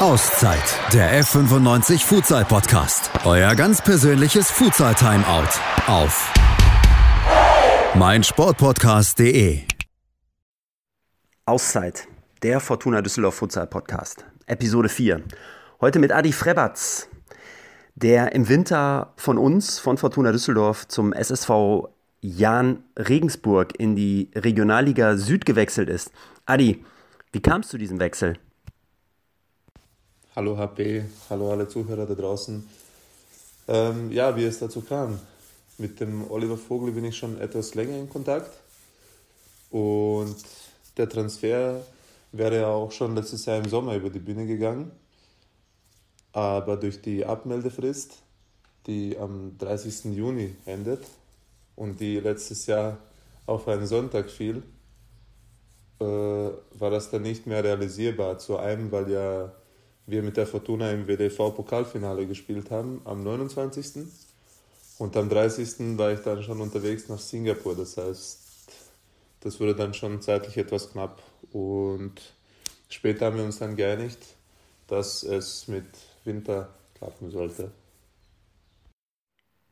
Auszeit, der F95 Futsal Podcast. Euer ganz persönliches Futsal Timeout auf meinsportpodcast.de. Auszeit, der Fortuna Düsseldorf Futsal Podcast. Episode 4. Heute mit Adi Frebatz, der im Winter von uns, von Fortuna Düsseldorf, zum SSV Jan Regensburg in die Regionalliga Süd gewechselt ist. Adi, wie kam es zu diesem Wechsel? Hallo HP, hallo alle Zuhörer da draußen. Ähm, ja, wie es dazu kam. Mit dem Oliver Vogel bin ich schon etwas länger in Kontakt. Und der Transfer wäre ja auch schon letztes Jahr im Sommer über die Bühne gegangen. Aber durch die Abmeldefrist, die am 30. Juni endet und die letztes Jahr auf einen Sonntag fiel, äh, war das dann nicht mehr realisierbar. Zu einem, weil ja wir mit der Fortuna im WDV-Pokalfinale gespielt haben, am 29. Und am 30. war ich dann schon unterwegs nach Singapur. Das heißt, das wurde dann schon zeitlich etwas knapp. Und später haben wir uns dann geeinigt, dass es mit Winter klappen sollte.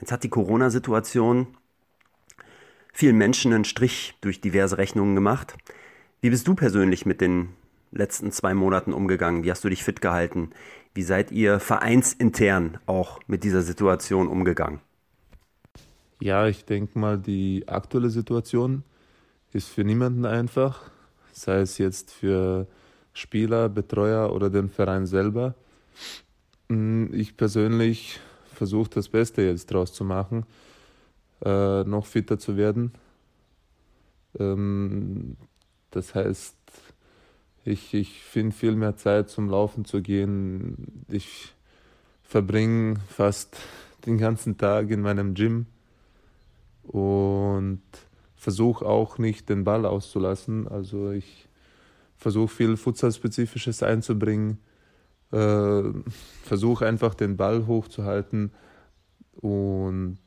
Jetzt hat die Corona-Situation vielen Menschen einen Strich durch diverse Rechnungen gemacht. Wie bist du persönlich mit den letzten zwei Monaten umgegangen? Wie hast du dich fit gehalten? Wie seid ihr vereinsintern auch mit dieser Situation umgegangen? Ja, ich denke mal, die aktuelle Situation ist für niemanden einfach, sei es jetzt für Spieler, Betreuer oder den Verein selber. Mm, ich persönlich versuche das Beste jetzt draus zu machen, äh, noch fitter zu werden. Ähm, das heißt, ich, ich finde viel mehr Zeit zum Laufen zu gehen. Ich verbringe fast den ganzen Tag in meinem Gym und versuche auch nicht den Ball auszulassen. Also ich versuche viel Futsal-Spezifisches einzubringen, äh, versuche einfach den Ball hochzuhalten und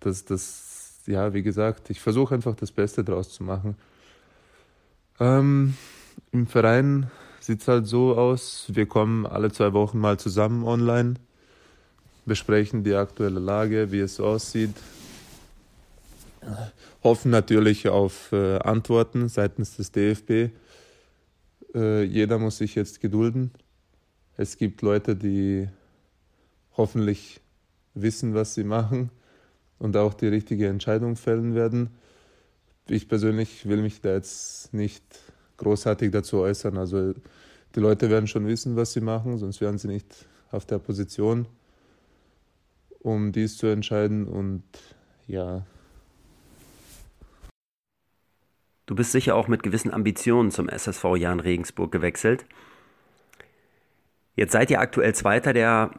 das, das, ja, wie gesagt, ich versuche einfach das Beste draus zu machen. Ähm, im Verein sieht es halt so aus, wir kommen alle zwei Wochen mal zusammen online, besprechen die aktuelle Lage, wie es aussieht, hoffen natürlich auf äh, Antworten seitens des DFB. Äh, jeder muss sich jetzt gedulden. Es gibt Leute, die hoffentlich wissen, was sie machen und auch die richtige Entscheidung fällen werden. Ich persönlich will mich da jetzt nicht großartig dazu äußern. Also die Leute werden schon wissen, was sie machen, sonst wären sie nicht auf der Position, um dies zu entscheiden. Und ja. Du bist sicher auch mit gewissen Ambitionen zum SSV Jan Regensburg gewechselt. Jetzt seid ihr aktuell Zweiter der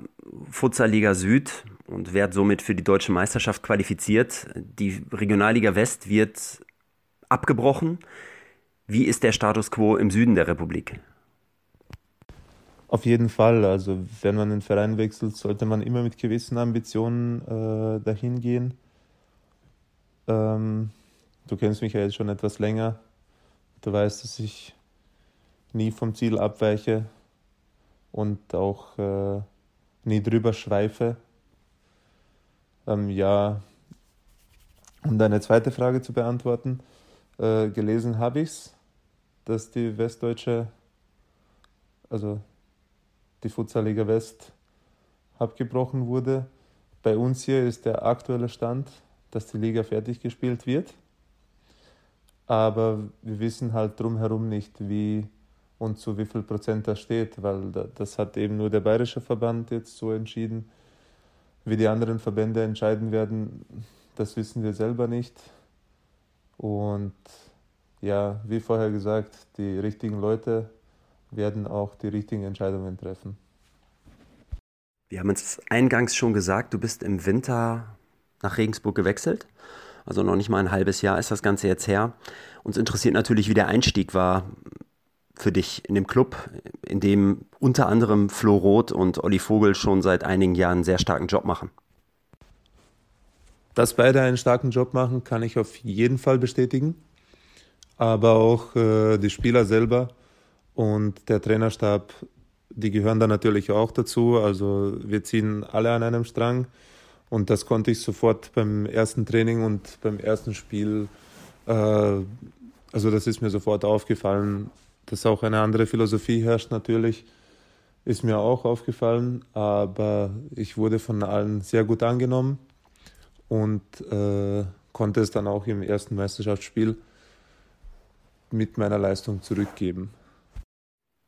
Futsal Liga Süd und werdet somit für die deutsche Meisterschaft qualifiziert. Die Regionalliga West wird abgebrochen. Wie ist der Status quo im Süden der Republik? Auf jeden Fall. Also wenn man den Verein wechselt, sollte man immer mit gewissen Ambitionen äh, dahin gehen. Ähm, du kennst mich ja jetzt schon etwas länger. Du weißt, dass ich nie vom Ziel abweiche und auch äh, nie drüber schweife. Ähm, ja, um deine zweite Frage zu beantworten. Äh, gelesen habe ich es, dass die Westdeutsche, also die Futsalliga West, abgebrochen wurde. Bei uns hier ist der aktuelle Stand, dass die Liga fertig gespielt wird. Aber wir wissen halt drumherum nicht, wie und zu wie viel Prozent das steht, weil das hat eben nur der bayerische Verband jetzt so entschieden. Wie die anderen Verbände entscheiden werden, das wissen wir selber nicht. Und ja, wie vorher gesagt, die richtigen Leute werden auch die richtigen Entscheidungen treffen. Wir haben es eingangs schon gesagt, du bist im Winter nach Regensburg gewechselt. Also noch nicht mal ein halbes Jahr ist das Ganze jetzt her. Uns interessiert natürlich, wie der Einstieg war für dich in dem Club, in dem unter anderem Flo Roth und Olli Vogel schon seit einigen Jahren einen sehr starken Job machen. Dass beide einen starken Job machen, kann ich auf jeden Fall bestätigen. Aber auch äh, die Spieler selber und der Trainerstab die gehören da natürlich auch dazu. Also wir ziehen alle an einem Strang. Und das konnte ich sofort beim ersten Training und beim ersten Spiel, äh, also das ist mir sofort aufgefallen, dass auch eine andere Philosophie herrscht natürlich, ist mir auch aufgefallen, aber ich wurde von allen sehr gut angenommen und äh, konnte es dann auch im ersten Meisterschaftsspiel mit meiner Leistung zurückgeben.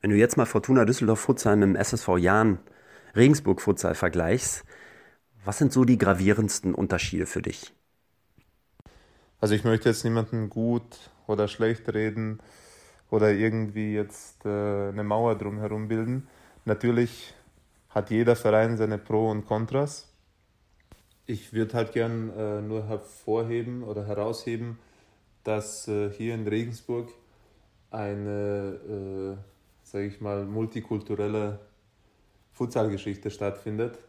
Wenn du jetzt mal Fortuna Düsseldorf Futsal mit dem SSV Jahn Regensburg Futsal vergleichst, was sind so die gravierendsten Unterschiede für dich? Also ich möchte jetzt niemanden gut oder schlecht reden oder irgendwie jetzt äh, eine Mauer drumherum bilden. Natürlich hat jeder Verein seine Pro und Kontras. Ich würde halt gern äh, nur hervorheben oder herausheben, dass äh, hier in Regensburg eine äh, sage ich mal, multikulturelle Futsalgeschichte stattfindet.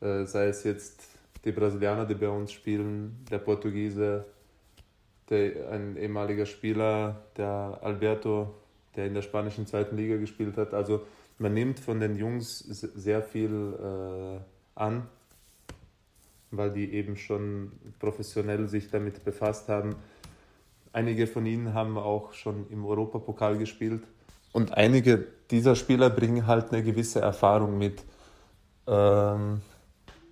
Äh, sei es jetzt die Brasilianer, die bei uns spielen, der Portugiese, der, ein ehemaliger Spieler, der Alberto, der in der spanischen zweiten Liga gespielt hat. Also man nimmt von den Jungs sehr viel äh, an, weil die eben schon professionell sich damit befasst haben. Einige von ihnen haben auch schon im Europapokal gespielt. Und einige dieser Spieler bringen halt eine gewisse Erfahrung mit. Ähm,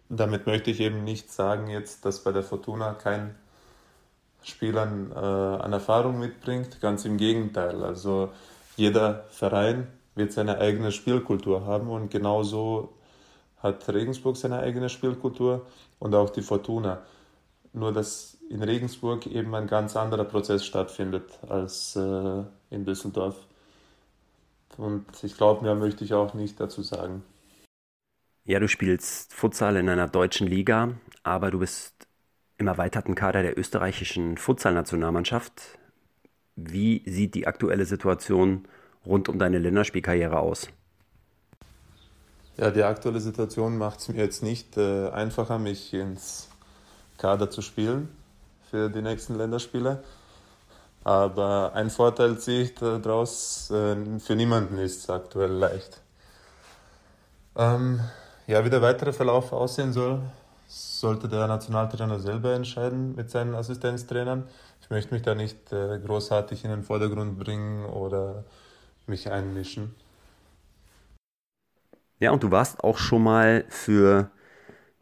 damit möchte ich eben nicht sagen jetzt, dass bei der Fortuna kein Spieler äh, an Erfahrung mitbringt. Ganz im Gegenteil. Also jeder Verein wird seine eigene Spielkultur haben und genauso hat Regensburg seine eigene Spielkultur und auch die Fortuna. Nur dass in Regensburg eben ein ganz anderer Prozess stattfindet als äh, in Düsseldorf. Und ich glaube, mehr möchte ich auch nicht dazu sagen. Ja, du spielst Futsal in einer deutschen Liga, aber du bist im erweiterten Kader der österreichischen Futsal-Nationalmannschaft. Wie sieht die aktuelle Situation rund um deine Länderspielkarriere aus? Ja, die aktuelle Situation macht es mir jetzt nicht äh, einfacher, mich ins Kader zu spielen für die nächsten Länderspiele. Aber ein Vorteil sehe ich daraus, äh, für niemanden ist es aktuell leicht. Ähm, ja, wie der weitere Verlauf aussehen soll, sollte der Nationaltrainer selber entscheiden mit seinen Assistenztrainern. Ich möchte mich da nicht äh, großartig in den Vordergrund bringen oder mich einmischen. Ja, und du warst auch schon mal für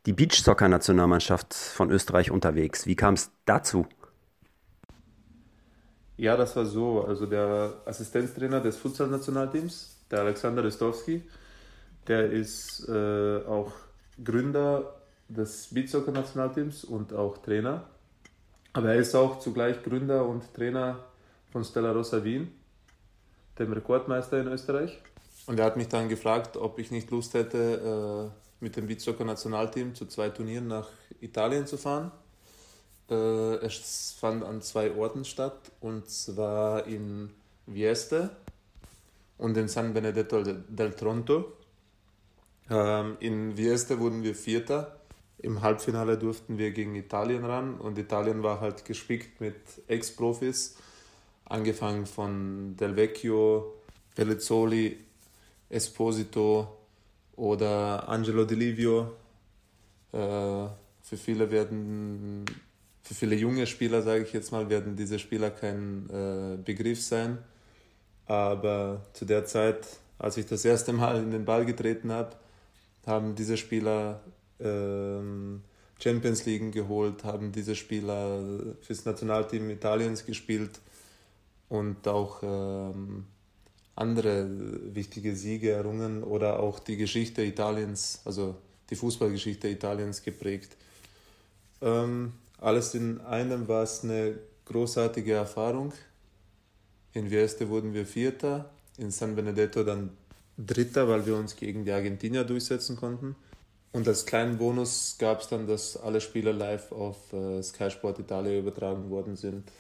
die Beachsoccer-Nationalmannschaft von Österreich unterwegs. Wie kam es dazu? Ja, das war so. Also der Assistenztrainer des Futsal-Nationalteams, der Alexander Restowski, der ist äh, auch Gründer des Beachsoccer-Nationalteams und auch Trainer. Aber er ist auch zugleich Gründer und Trainer von Stella Rossa Wien, dem Rekordmeister in Österreich. Und er hat mich dann gefragt, ob ich nicht Lust hätte, äh, mit dem Beachsoccer-Nationalteam zu zwei Turnieren nach Italien zu fahren. Äh, es fand an zwei Orten statt, und zwar in Vieste und in San Benedetto del Tronto. Ähm, in Vieste wurden wir Vierter. Im Halbfinale durften wir gegen Italien ran und Italien war halt gespickt mit Ex-Profis, angefangen von Del Vecchio, Pellizzoli, Esposito oder Angelo Di Livio. Äh, für viele werden für viele junge Spieler, sage ich jetzt mal, werden diese Spieler kein äh, Begriff sein. Aber zu der Zeit, als ich das erste Mal in den Ball getreten habe, haben diese Spieler ähm, Champions League geholt, haben diese Spieler fürs Nationalteam Italiens gespielt und auch ähm, andere wichtige Siege errungen oder auch die Geschichte Italiens, also die Fußballgeschichte Italiens geprägt. Ähm, alles in einem war es eine großartige Erfahrung. In Vieste wurden wir Vierter, in San Benedetto dann Dritter, weil wir uns gegen die Argentinier durchsetzen konnten. Und als kleinen Bonus gab es dann, dass alle Spiele live auf äh, Sky Sport Italia übertragen worden sind.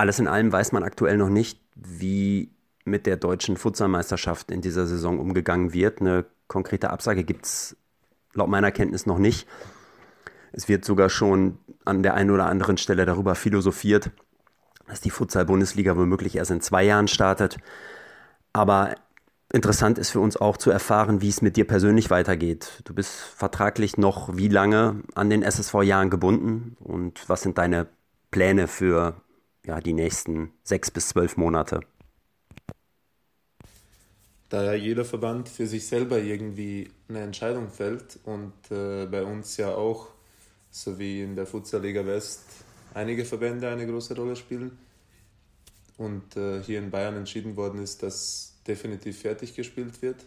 Alles in allem weiß man aktuell noch nicht, wie mit der deutschen Futsalmeisterschaft in dieser Saison umgegangen wird. Eine konkrete Absage gibt es laut meiner Kenntnis noch nicht. Es wird sogar schon an der einen oder anderen Stelle darüber philosophiert, dass die Futsal-Bundesliga womöglich erst in zwei Jahren startet. Aber Interessant ist für uns auch zu erfahren, wie es mit dir persönlich weitergeht. Du bist vertraglich noch wie lange an den SSV-Jahren gebunden und was sind deine Pläne für ja, die nächsten sechs bis zwölf Monate? Da ja jeder Verband für sich selber irgendwie eine Entscheidung fällt und äh, bei uns ja auch, so wie in der Futsalliga West, einige Verbände eine große Rolle spielen und äh, hier in Bayern entschieden worden ist, dass definitiv fertig gespielt wird.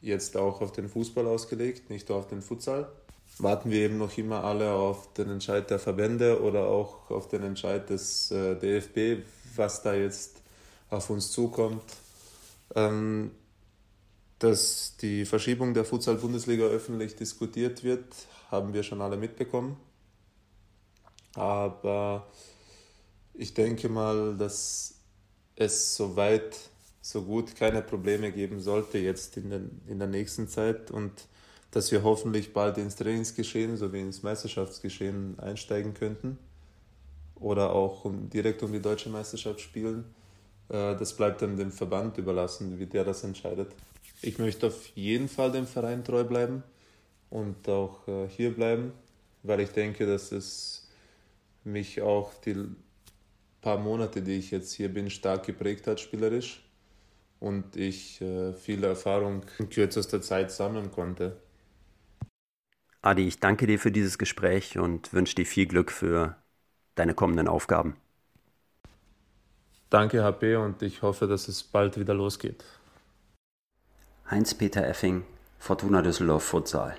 Jetzt auch auf den Fußball ausgelegt, nicht nur auf den Futsal. Warten wir eben noch immer alle auf den Entscheid der Verbände oder auch auf den Entscheid des äh, DFB, was da jetzt auf uns zukommt. Ähm, dass die Verschiebung der Futsal-Bundesliga öffentlich diskutiert wird, haben wir schon alle mitbekommen. Aber ich denke mal, dass es soweit so gut keine Probleme geben sollte jetzt in, den, in der nächsten Zeit und dass wir hoffentlich bald ins Trainingsgeschehen sowie ins Meisterschaftsgeschehen einsteigen könnten oder auch direkt um die deutsche Meisterschaft spielen. Äh, das bleibt dann dem Verband überlassen, wie der das entscheidet. Ich möchte auf jeden Fall dem Verein treu bleiben und auch äh, hier bleiben, weil ich denke, dass es mich auch die paar Monate, die ich jetzt hier bin, stark geprägt hat spielerisch und ich äh, viel Erfahrung in kürzester Zeit sammeln konnte. Adi, ich danke dir für dieses Gespräch und wünsche dir viel Glück für deine kommenden Aufgaben. Danke, HP, und ich hoffe, dass es bald wieder losgeht. Heinz-Peter Effing, Fortuna Düsseldorf Futsal.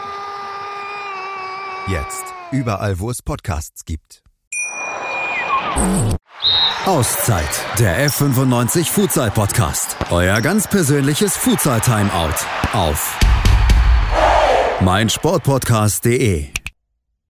Jetzt. Überall, wo es Podcasts gibt. Auszeit. Der F95 Futsal Podcast. Euer ganz persönliches Futsal Timeout. Auf meinsportpodcast.de